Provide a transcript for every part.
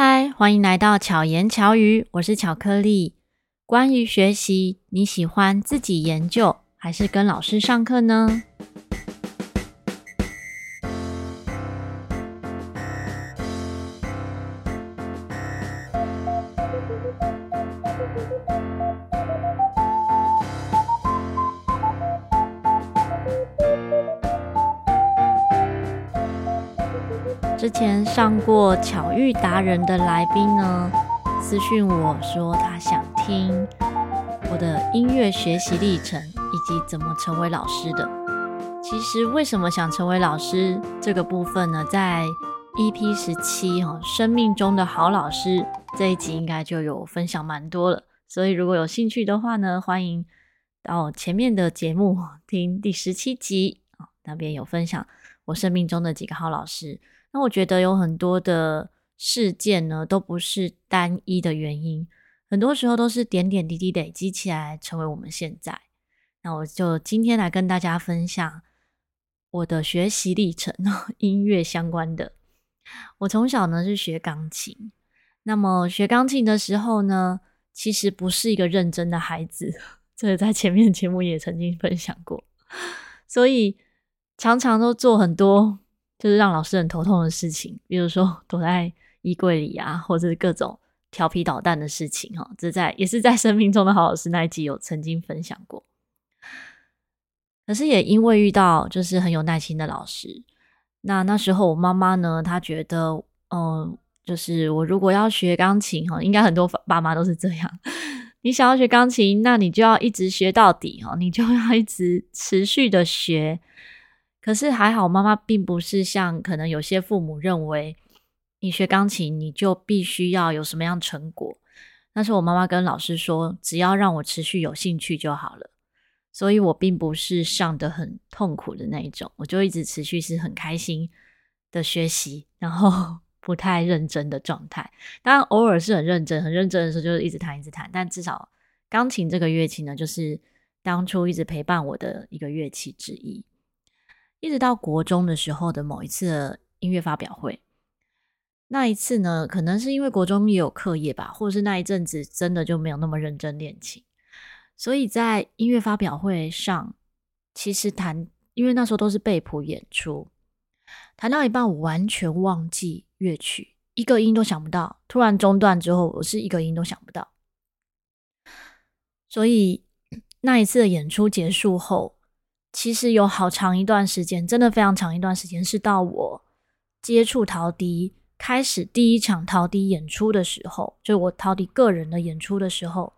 嗨，欢迎来到巧言巧语，我是巧克力。关于学习，你喜欢自己研究，还是跟老师上课呢？过巧遇达人的来宾呢，私讯我说他想听我的音乐学习历程以及怎么成为老师的。其实为什么想成为老师这个部分呢，在 EP 十七哈，生命中的好老师这一集应该就有分享蛮多了。所以如果有兴趣的话呢，欢迎到前面的节目听第十七集啊，那边有分享我生命中的几个好老师。那我觉得有很多的事件呢，都不是单一的原因，很多时候都是点点滴滴累积起来，成为我们现在。那我就今天来跟大家分享我的学习历程，音乐相关的。我从小呢是学钢琴，那么学钢琴的时候呢，其实不是一个认真的孩子，这个在前面节目也曾经分享过，所以常常都做很多。就是让老师很头痛的事情，比如说躲在衣柜里啊，或者是各种调皮捣蛋的事情哈。这在也是在生命中的好老师那一集有曾经分享过。可是也因为遇到就是很有耐心的老师，那那时候我妈妈呢，她觉得，嗯，就是我如果要学钢琴哈，应该很多爸妈都是这样。你想要学钢琴，那你就要一直学到底哈，你就要一直持续的学。可是还好，妈妈并不是像可能有些父母认为，你学钢琴你就必须要有什么样成果。但是我妈妈跟老师说，只要让我持续有兴趣就好了。所以我并不是上得很痛苦的那一种，我就一直持续是很开心的学习，然后 不太认真的状态。当然偶尔是很认真、很认真的时候，就是一直弹、一直弹。但至少钢琴这个乐器呢，就是当初一直陪伴我的一个乐器之一。一直到国中的时候的某一次音乐发表会，那一次呢，可能是因为国中也有课业吧，或者是那一阵子真的就没有那么认真练琴，所以在音乐发表会上，其实弹，因为那时候都是背谱演出，弹到一半我完全忘记乐曲，一个音都想不到，突然中断之后，我是一个音都想不到，所以 那一次的演出结束后。其实有好长一段时间，真的非常长一段时间，是到我接触陶笛，开始第一场陶笛演出的时候，就我陶笛个人的演出的时候，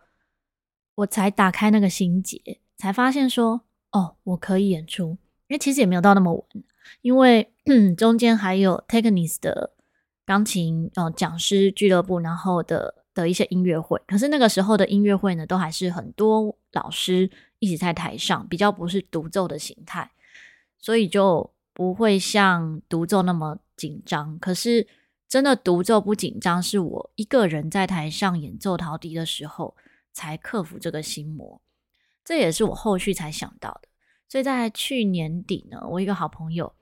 我才打开那个心结，才发现说，哦，我可以演出。因为其实也没有到那么晚，因为 中间还有 t e c h n i s 的钢琴哦讲师俱乐部，然后的的一些音乐会。可是那个时候的音乐会呢，都还是很多老师。一直在台上，比较不是独奏的形态，所以就不会像独奏那么紧张。可是真的独奏不紧张，是我一个人在台上演奏陶笛的时候才克服这个心魔。这也是我后续才想到的。所以在去年底呢，我一个好朋友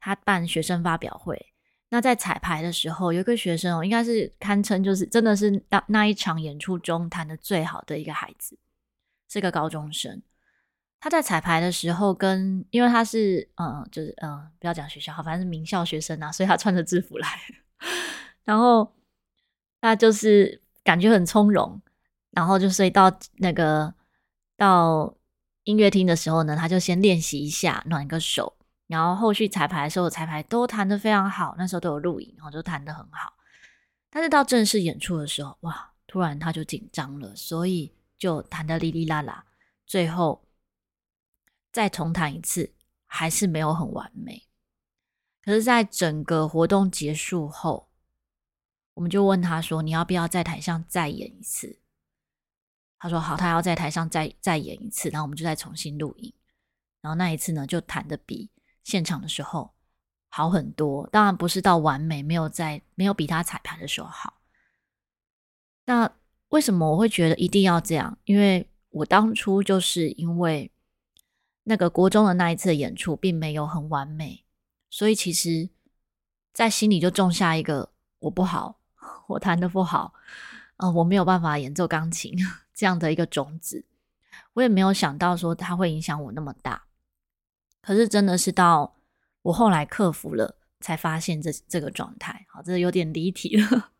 他办学生发表会，那在彩排的时候，有一个学生哦，应该是堪称就是真的是那那一场演出中弹的最好的一个孩子。是个高中生，他在彩排的时候跟，因为他是嗯，就是嗯，不要讲学校好，反正是名校学生啊，所以他穿着制服来，然后他就是感觉很从容，然后就所以到那个到音乐厅的时候呢，他就先练习一下，暖个手，然后后续彩排的时候，彩排都弹得非常好，那时候都有录影，然后就弹得很好，但是到正式演出的时候，哇，突然他就紧张了，所以。就弹得哩哩啦啦，最后再重弹一次，还是没有很完美。可是，在整个活动结束后，我们就问他说：“你要不要在台上再演一次？”他说：“好，他要在台上再再演一次。”然后我们就再重新录音。然后那一次呢，就弹得比现场的时候好很多。当然不是到完美，没有在没有比他彩排的时候好。那。为什么我会觉得一定要这样？因为我当初就是因为那个国中的那一次演出并没有很完美，所以其实，在心里就种下一个我不好，我弹的不好，呃，我没有办法演奏钢琴 这样的一个种子，我也没有想到说它会影响我那么大。可是真的是到我后来克服了，才发现这这个状态。好，这有点离题了。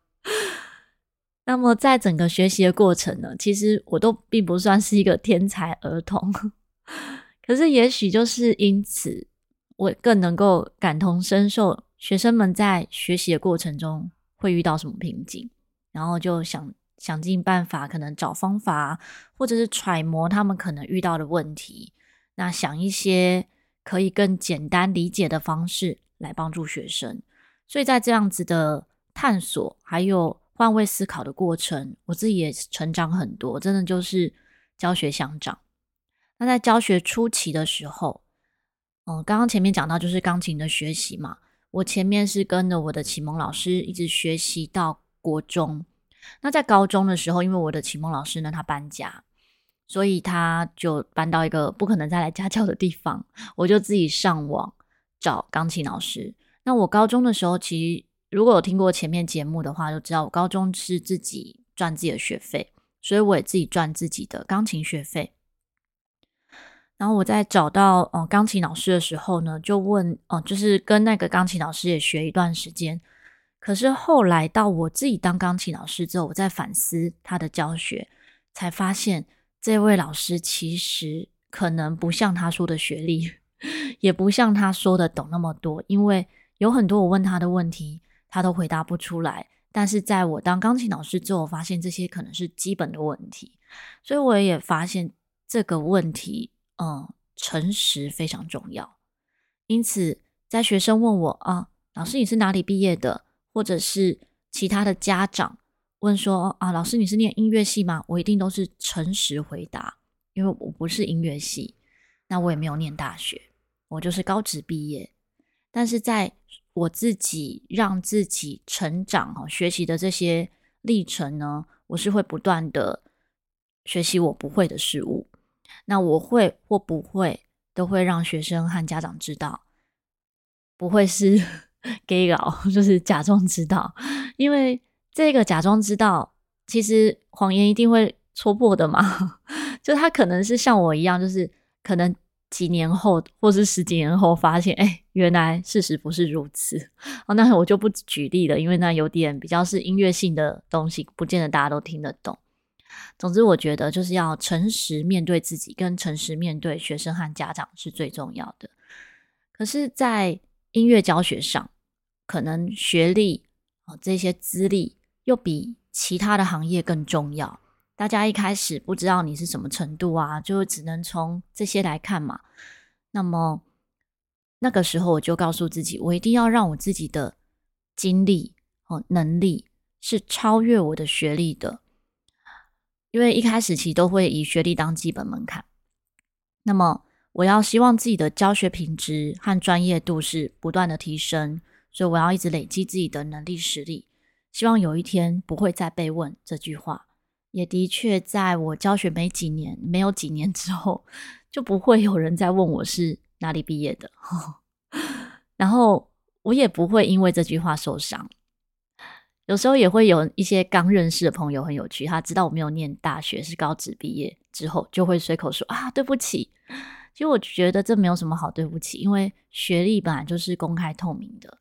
那么在整个学习的过程呢，其实我都并不算是一个天才儿童，可是也许就是因此，我更能够感同身受学生们在学习的过程中会遇到什么瓶颈，然后就想想尽办法，可能找方法，或者是揣摩他们可能遇到的问题，那想一些可以更简单理解的方式来帮助学生。所以在这样子的探索，还有。换位思考的过程，我自己也成长很多，真的就是教学相长。那在教学初期的时候，嗯，刚刚前面讲到就是钢琴的学习嘛，我前面是跟着我的启蒙老师一直学习到国中。那在高中的时候，因为我的启蒙老师呢，他搬家，所以他就搬到一个不可能再来家教的地方，我就自己上网找钢琴老师。那我高中的时候，其实。如果有听过前面节目的话，就知道我高中是自己赚自己的学费，所以我也自己赚自己的钢琴学费。然后我在找到呃钢琴老师的时候呢，就问哦、就是跟那个钢琴老师也学一段时间。可是后来到我自己当钢琴老师之后，我在反思他的教学，才发现这位老师其实可能不像他说的学历，也不像他说的懂那么多，因为有很多我问他的问题。他都回答不出来，但是在我当钢琴老师之后，发现这些可能是基本的问题，所以我也发现这个问题，嗯，诚实非常重要。因此，在学生问我啊，老师你是哪里毕业的，或者是其他的家长问说啊，老师你是念音乐系吗？我一定都是诚实回答，因为我不是音乐系，那我也没有念大学，我就是高职毕业，但是在我自己让自己成长哈，学习的这些历程呢，我是会不断的学习我不会的事物。那我会或不会，都会让学生和家长知道，不会是 假搞，就是假装知道。因为这个假装知道，其实谎言一定会戳破的嘛。就他可能是像我一样，就是可能。几年后，或是十几年后，发现，哎，原来事实不是如此。哦，那我就不举例了，因为那有点比较是音乐性的东西，不见得大家都听得懂。总之，我觉得就是要诚实面对自己，跟诚实面对学生和家长是最重要的。可是，在音乐教学上，可能学历啊这些资历又比其他的行业更重要。大家一开始不知道你是什么程度啊，就只能从这些来看嘛。那么那个时候，我就告诉自己，我一定要让我自己的经历和能力是超越我的学历的，因为一开始其实都会以学历当基本门槛。那么我要希望自己的教学品质和专业度是不断的提升，所以我要一直累积自己的能力实力，希望有一天不会再被问这句话。也的确，在我教学没几年，没有几年之后，就不会有人再问我是哪里毕业的，然后我也不会因为这句话受伤。有时候也会有一些刚认识的朋友很有趣，他知道我没有念大学，是高职毕业之后，就会随口说啊，对不起。其实我觉得这没有什么好对不起，因为学历本来就是公开透明的。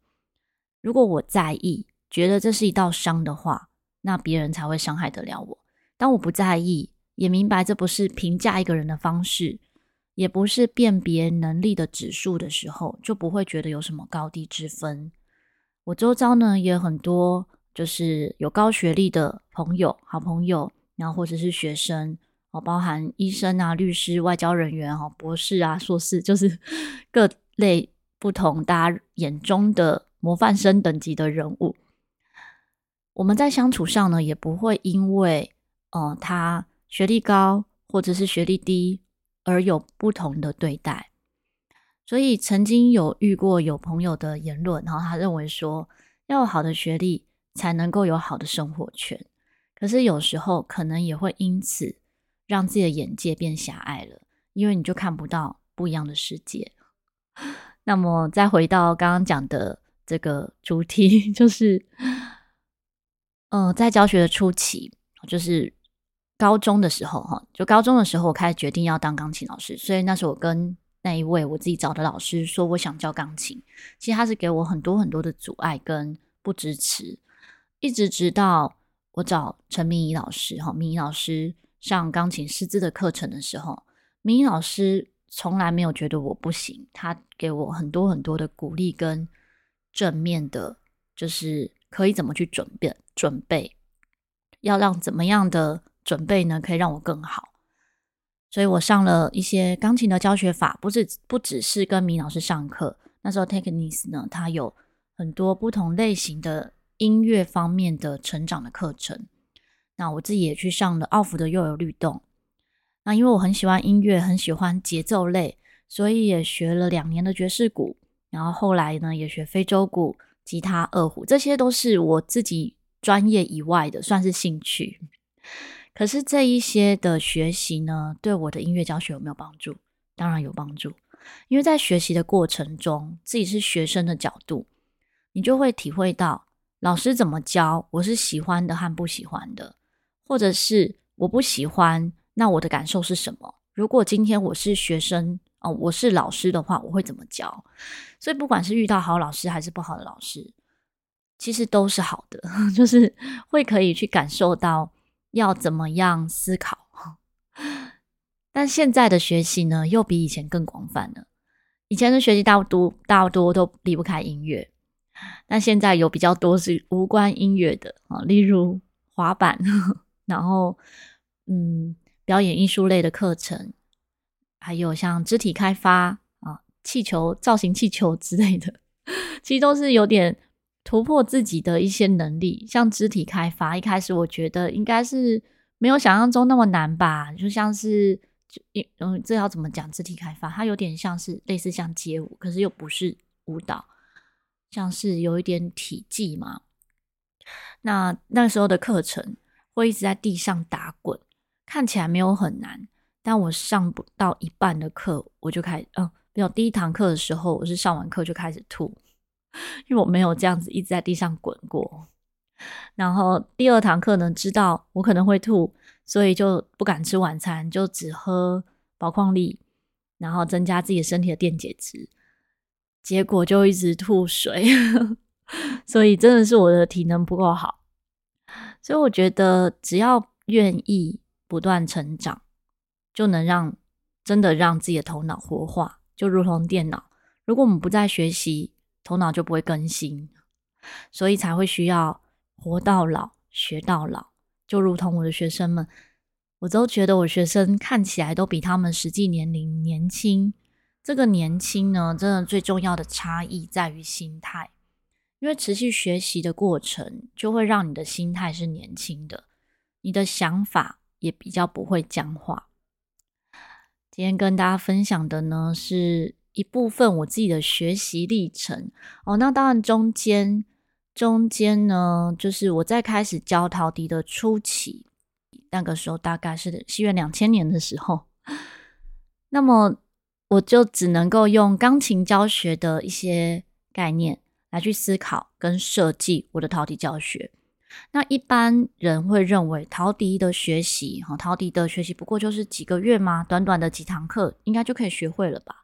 如果我在意，觉得这是一道伤的话，那别人才会伤害得了我。当我不在意，也明白这不是评价一个人的方式，也不是辨别能力的指数的时候，就不会觉得有什么高低之分。我周遭呢也很多，就是有高学历的朋友、好朋友，然后或者是学生，哦，包含医生啊、律师、外交人员、哈、博士啊、硕士，就是 各类不同大家眼中的模范生等级的人物。我们在相处上呢，也不会因为、呃，他学历高或者是学历低，而有不同的对待。所以曾经有遇过有朋友的言论，然后他认为说，要有好的学历才能够有好的生活圈。可是有时候可能也会因此让自己的眼界变狭隘了，因为你就看不到不一样的世界。那么再回到刚刚讲的这个主题，就是。呃，在教学的初期，就是高中的时候，哈，就高中的时候，我开始决定要当钢琴老师。所以那时候我跟那一位我自己找的老师说，我想教钢琴。其实他是给我很多很多的阻碍跟不支持，一直直到我找陈明仪老师，哈，明仪老师上钢琴师资的课程的时候，明仪老师从来没有觉得我不行，他给我很多很多的鼓励跟正面的，就是。可以怎么去准备？准备要让怎么样的准备呢？可以让我更好。所以我上了一些钢琴的教学法，不是不只是跟米老师上课。那时候 Technics 呢，它有很多不同类型的音乐方面的成长的课程。那我自己也去上了奥福的幼有律动。那因为我很喜欢音乐，很喜欢节奏类，所以也学了两年的爵士鼓。然后后来呢，也学非洲鼓。吉他、二胡，这些都是我自己专业以外的，算是兴趣。可是这一些的学习呢，对我的音乐教学有没有帮助？当然有帮助，因为在学习的过程中，自己是学生的角度，你就会体会到老师怎么教，我是喜欢的和不喜欢的，或者是我不喜欢，那我的感受是什么？如果今天我是学生。哦，我是老师的话，我会怎么教？所以不管是遇到好老师还是不好的老师，其实都是好的，就是会可以去感受到要怎么样思考。但现在的学习呢，又比以前更广泛了。以前的学习大多大多都离不开音乐，但现在有比较多是无关音乐的啊，例如滑板，然后嗯，表演艺术类的课程。还有像肢体开发啊，气球造型、气球之类的，其实都是有点突破自己的一些能力。像肢体开发，一开始我觉得应该是没有想象中那么难吧，就像是就嗯，这要怎么讲？肢体开发，它有点像是类似像街舞，可是又不是舞蹈，像是有一点体技嘛。那那时候的课程会一直在地上打滚，看起来没有很难。但我上不到一半的课，我就开始，嗯，没有第一堂课的时候，我是上完课就开始吐，因为我没有这样子一直在地上滚过。然后第二堂课呢，知道我可能会吐，所以就不敢吃晚餐，就只喝宝矿力，然后增加自己身体的电解质。结果就一直吐水，所以真的是我的体能不够好。所以我觉得，只要愿意不断成长。就能让真的让自己的头脑活化，就如同电脑。如果我们不再学习，头脑就不会更新，所以才会需要活到老学到老。就如同我的学生们，我都觉得我学生看起来都比他们实际年龄年轻。这个年轻呢，真的最重要的差异在于心态，因为持续学习的过程就会让你的心态是年轻的，你的想法也比较不会僵化。今天跟大家分享的呢，是一部分我自己的学习历程哦。那当然中间中间呢，就是我在开始教陶笛的初期，那个时候大概是西元两千年的时候，那么我就只能够用钢琴教学的一些概念来去思考跟设计我的陶笛教学。那一般人会认为陶笛的学习，哈，陶笛的学习不过就是几个月吗？短短的几堂课，应该就可以学会了吧？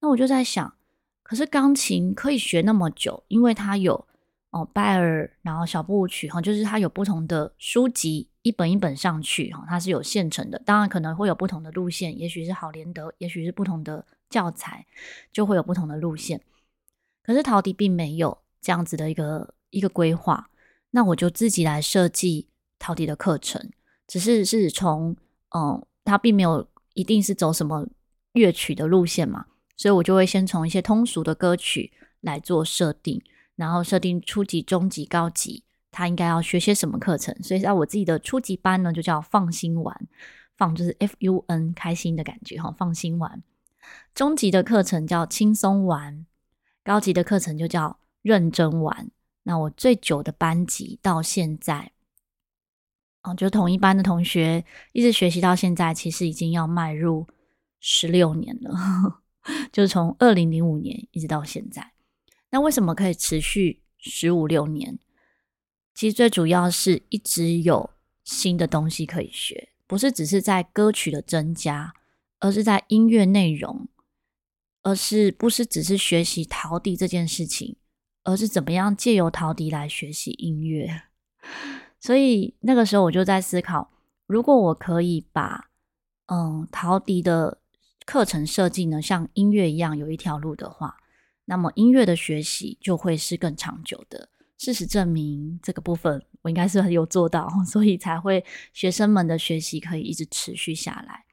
那我就在想，可是钢琴可以学那么久，因为它有哦拜尔，然后小步舞曲，哈，就是它有不同的书籍，一本一本上去，哈，它是有现成的。当然可能会有不同的路线，也许是好联德，也许是不同的教材，就会有不同的路线。可是陶笛并没有这样子的一个一个规划。那我就自己来设计陶笛的课程，只是是从嗯，它并没有一定是走什么乐曲的路线嘛，所以我就会先从一些通俗的歌曲来做设定，然后设定初级、中级、高级，他应该要学些什么课程。所以在我自己的初级班呢，就叫放心玩，放就是 F U N 开心的感觉哈，放心玩。中级的课程叫轻松玩，高级的课程就叫认真玩。那我最久的班级到现在，哦，就同一班的同学一直学习到现在，其实已经要迈入十六年了，就是从二零零五年一直到现在。那为什么可以持续十五六年？其实最主要是一直有新的东西可以学，不是只是在歌曲的增加，而是在音乐内容，而是不是只是学习陶笛这件事情，而是怎么样借由陶笛来学习音乐。所以那个时候我就在思考，如果我可以把嗯陶笛的课程设计呢，像音乐一样有一条路的话，那么音乐的学习就会是更长久的。事实证明，这个部分我应该是很有做到，所以才会学生们的学习可以一直持续下来。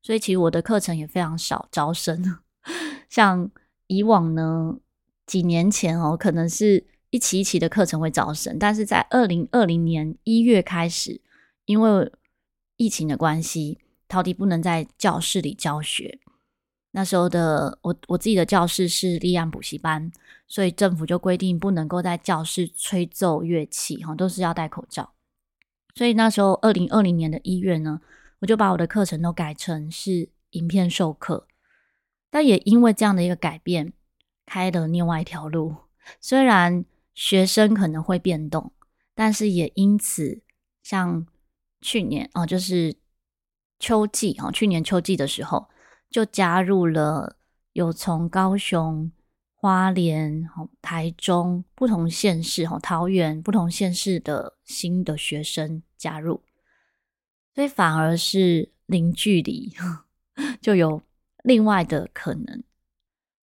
所以其实我的课程也非常少招生，像以往呢，几年前哦，可能是一期一期的课程会招生，但是在二零二零年一月开始，因为疫情的关系，陶笛不能在教室里教学。那时候的我，我自己的教室是立案补习班，所以政府就规定不能够在教室吹奏乐器，哈，都是要戴口罩。所以那时候，二零二零年的一月呢，我就把我的课程都改成是影片授课。但也因为这样的一个改变，开了另外一条路。虽然学生可能会变动，但是也因此，像去年哦，就是秋季哦，去年秋季的时候。就加入了有从高雄、花莲、台中不同县市、桃园不同县市的新的学生加入，所以反而是零距离，就有另外的可能。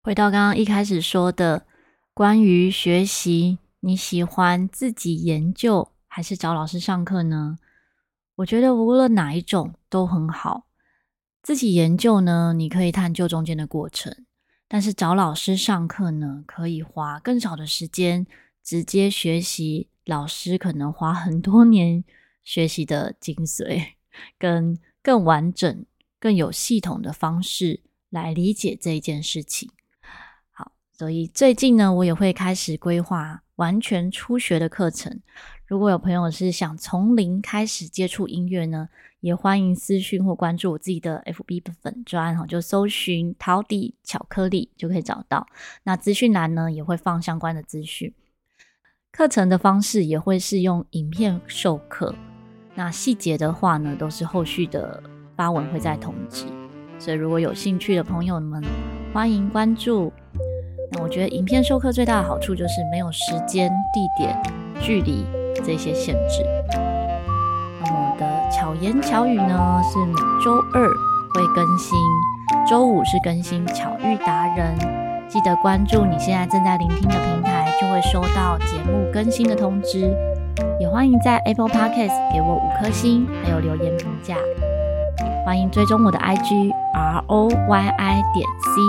回到刚刚一开始说的关于学习，你喜欢自己研究还是找老师上课呢？我觉得无论哪一种都很好。自己研究呢，你可以探究中间的过程；但是找老师上课呢，可以花更少的时间，直接学习老师可能花很多年学习的精髓，跟更完整、更有系统的方式来理解这一件事情。好，所以最近呢，我也会开始规划完全初学的课程。如果有朋友是想从零开始接触音乐呢，也欢迎私讯或关注我自己的 FB 粉专哈，就搜寻陶笛巧克力就可以找到。那资讯栏呢也会放相关的资讯，课程的方式也会是用影片授课。那细节的话呢，都是后续的发文会再通知。所以如果有兴趣的朋友们，欢迎关注。那我觉得影片授课最大的好处就是没有时间、地点、距离。这些限制。的巧言巧语呢，是每周二会更新，周五是更新巧遇达人。记得关注你现在正在聆听的平台，就会收到节目更新的通知。也欢迎在 Apple Podcast 给我五颗星，还有留言评价。欢迎追踪我的 IG R O Y I 点 C。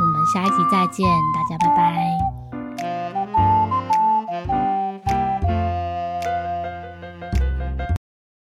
我们下一集再见，大家拜拜。